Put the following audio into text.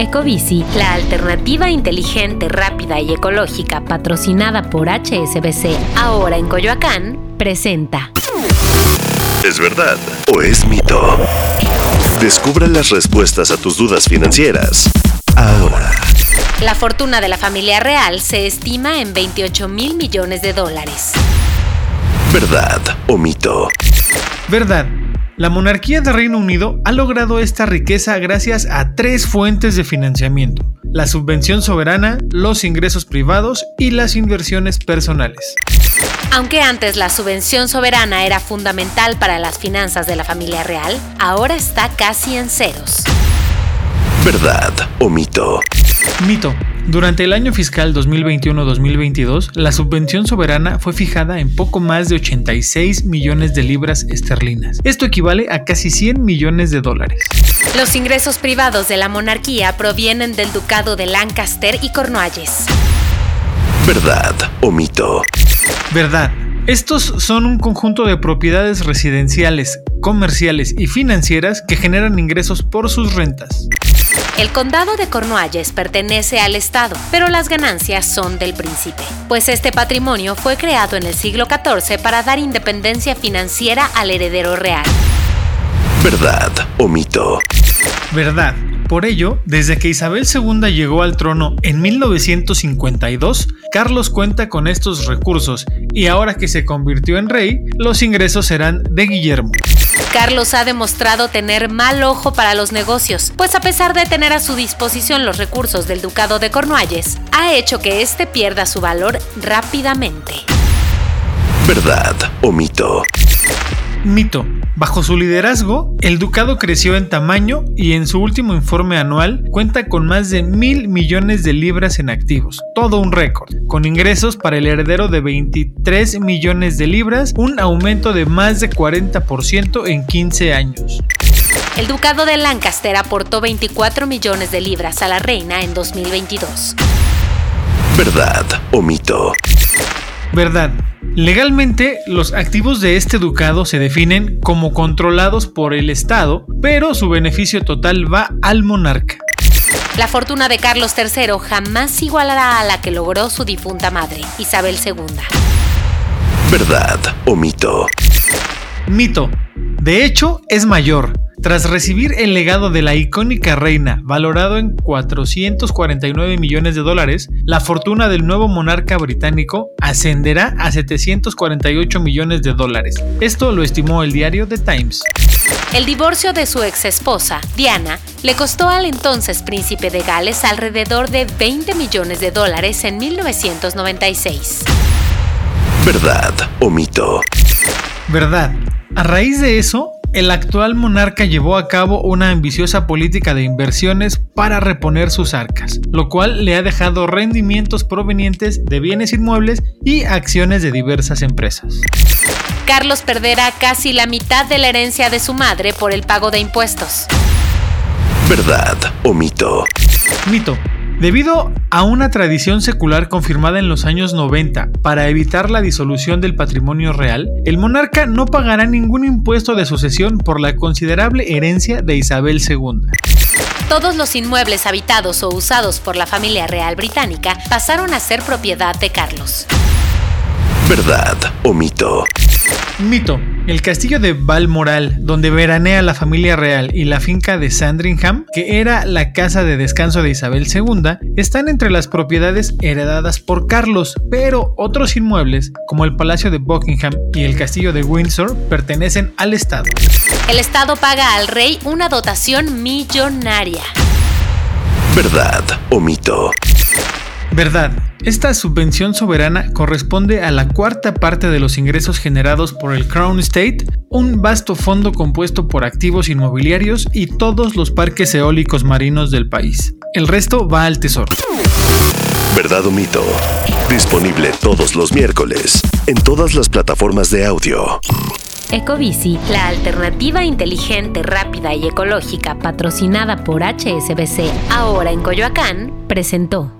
Ecobici, la alternativa inteligente, rápida y ecológica patrocinada por HSBC, ahora en Coyoacán, presenta. ¿Es verdad o es mito? Descubra las respuestas a tus dudas financieras. Ahora. La fortuna de la familia real se estima en 28 mil millones de dólares. ¿Verdad o mito? Verdad. La monarquía de Reino Unido ha logrado esta riqueza gracias a tres fuentes de financiamiento. La subvención soberana, los ingresos privados y las inversiones personales. Aunque antes la subvención soberana era fundamental para las finanzas de la familia real, ahora está casi en ceros. ¿Verdad o mito? Mito. Durante el año fiscal 2021-2022, la subvención soberana fue fijada en poco más de 86 millones de libras esterlinas. Esto equivale a casi 100 millones de dólares. Los ingresos privados de la monarquía provienen del ducado de Lancaster y Cornualles. ¿Verdad o mito? Verdad. Estos son un conjunto de propiedades residenciales, comerciales y financieras que generan ingresos por sus rentas. El condado de Cornualles pertenece al Estado, pero las ganancias son del príncipe, pues este patrimonio fue creado en el siglo XIV para dar independencia financiera al heredero real. ¿Verdad o mito? Verdad. Por ello, desde que Isabel II llegó al trono en 1952, Carlos cuenta con estos recursos y ahora que se convirtió en rey, los ingresos serán de Guillermo. Carlos ha demostrado tener mal ojo para los negocios, pues a pesar de tener a su disposición los recursos del Ducado de Cornualles, ha hecho que éste pierda su valor rápidamente. ¿Verdad o mito? Mito. Bajo su liderazgo, el ducado creció en tamaño y en su último informe anual cuenta con más de mil millones de libras en activos, todo un récord, con ingresos para el heredero de 23 millones de libras, un aumento de más de 40% en 15 años. El ducado de Lancaster aportó 24 millones de libras a la reina en 2022. ¿Verdad o mito? Verdad. Legalmente, los activos de este ducado se definen como controlados por el Estado, pero su beneficio total va al monarca. La fortuna de Carlos III jamás igualará a la que logró su difunta madre, Isabel II. ¿Verdad o mito? Mito. De hecho, es mayor. Tras recibir el legado de la icónica reina, valorado en 449 millones de dólares, la fortuna del nuevo monarca británico ascenderá a 748 millones de dólares. Esto lo estimó el diario The Times. El divorcio de su ex esposa, Diana, le costó al entonces príncipe de Gales alrededor de 20 millones de dólares en 1996. ¿Verdad o mito? Verdad. A raíz de eso, el actual monarca llevó a cabo una ambiciosa política de inversiones para reponer sus arcas, lo cual le ha dejado rendimientos provenientes de bienes inmuebles y acciones de diversas empresas. Carlos perderá casi la mitad de la herencia de su madre por el pago de impuestos. ¿Verdad o mito? Mito. Debido a una tradición secular confirmada en los años 90 para evitar la disolución del patrimonio real, el monarca no pagará ningún impuesto de sucesión por la considerable herencia de Isabel II. Todos los inmuebles habitados o usados por la familia real británica pasaron a ser propiedad de Carlos. ¿Verdad o mito? Mito. El castillo de Balmoral, donde veranea la familia real, y la finca de Sandringham, que era la casa de descanso de Isabel II, están entre las propiedades heredadas por Carlos, pero otros inmuebles, como el Palacio de Buckingham y el Castillo de Windsor, pertenecen al Estado. El Estado paga al rey una dotación millonaria. ¿Verdad o mito? Verdad. Esta subvención soberana corresponde a la cuarta parte de los ingresos generados por el Crown State, un vasto fondo compuesto por activos inmobiliarios y todos los parques eólicos marinos del país. El resto va al tesoro. ¿Verdad o mito? Disponible todos los miércoles en todas las plataformas de audio. Ecobici, la alternativa inteligente, rápida y ecológica patrocinada por HSBC, ahora en Coyoacán, presentó.